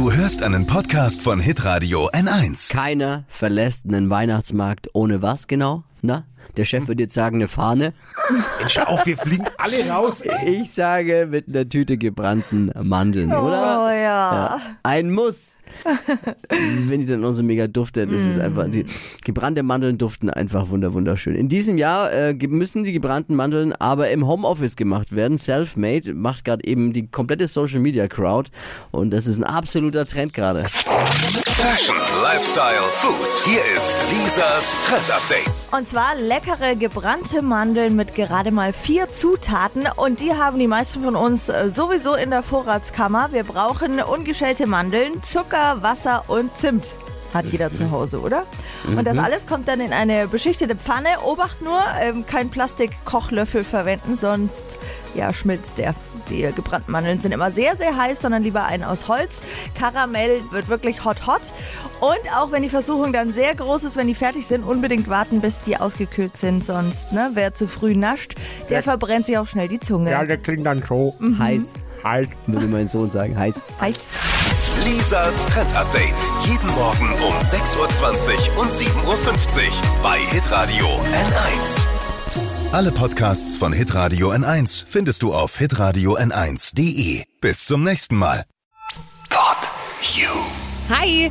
Du hörst einen Podcast von Hitradio N1. Keiner verlässt einen Weihnachtsmarkt ohne was genau? Na? Der Chef würde jetzt sagen, eine Fahne. Mensch, auf, wir fliegen alle raus. Ich sage mit einer Tüte gebrannten Mandeln, oder? Ja. Ein Muss. Wenn die dann noch so mega duftet, ist es einfach, die gebrannte Mandeln duften einfach wunder wunderschön. In diesem Jahr äh, müssen die gebrannten Mandeln aber im Homeoffice gemacht werden. Selfmade macht gerade eben die komplette Social Media Crowd und das ist ein absoluter Trend gerade. Fashion, Lifestyle, Food. Hier ist Lisas Trend Update. Und zwar leckere gebrannte Mandeln mit gerade mal vier Zutaten. Und die haben die meisten von uns äh, sowieso in der Vorratskammer. Wir brauchen ungeschälte Mandeln, Zucker, Wasser und Zimt. Hat jeder zu Hause, oder? Und das alles kommt dann in eine beschichtete Pfanne. Obacht nur, ähm, kein Plastikkochlöffel verwenden, sonst ja, schmilzt der. Die gebrannten Mandeln sind immer sehr, sehr heiß, sondern lieber einen aus Holz. Karamell wird wirklich hot, hot. Und auch wenn die Versuchung dann sehr groß ist, wenn die fertig sind, unbedingt warten, bis die ausgekühlt sind. Sonst, ne, wer zu früh nascht, der Ja. verbrennt sich auch schnell die Zunge. Ja, der klingt dann so. Heiß, Halt. würde mein Sohn sagen, heiß. Heiß. Lisas Trend Update. Jeden Morgen um 6.20 Uhr und 7.50 Uhr bei Hitradio N1. Alle Podcasts von Hitradio N1 findest du auf hitradio n1.de. Bis zum nächsten Mal. Pod You. Hi,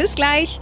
Bis gleich.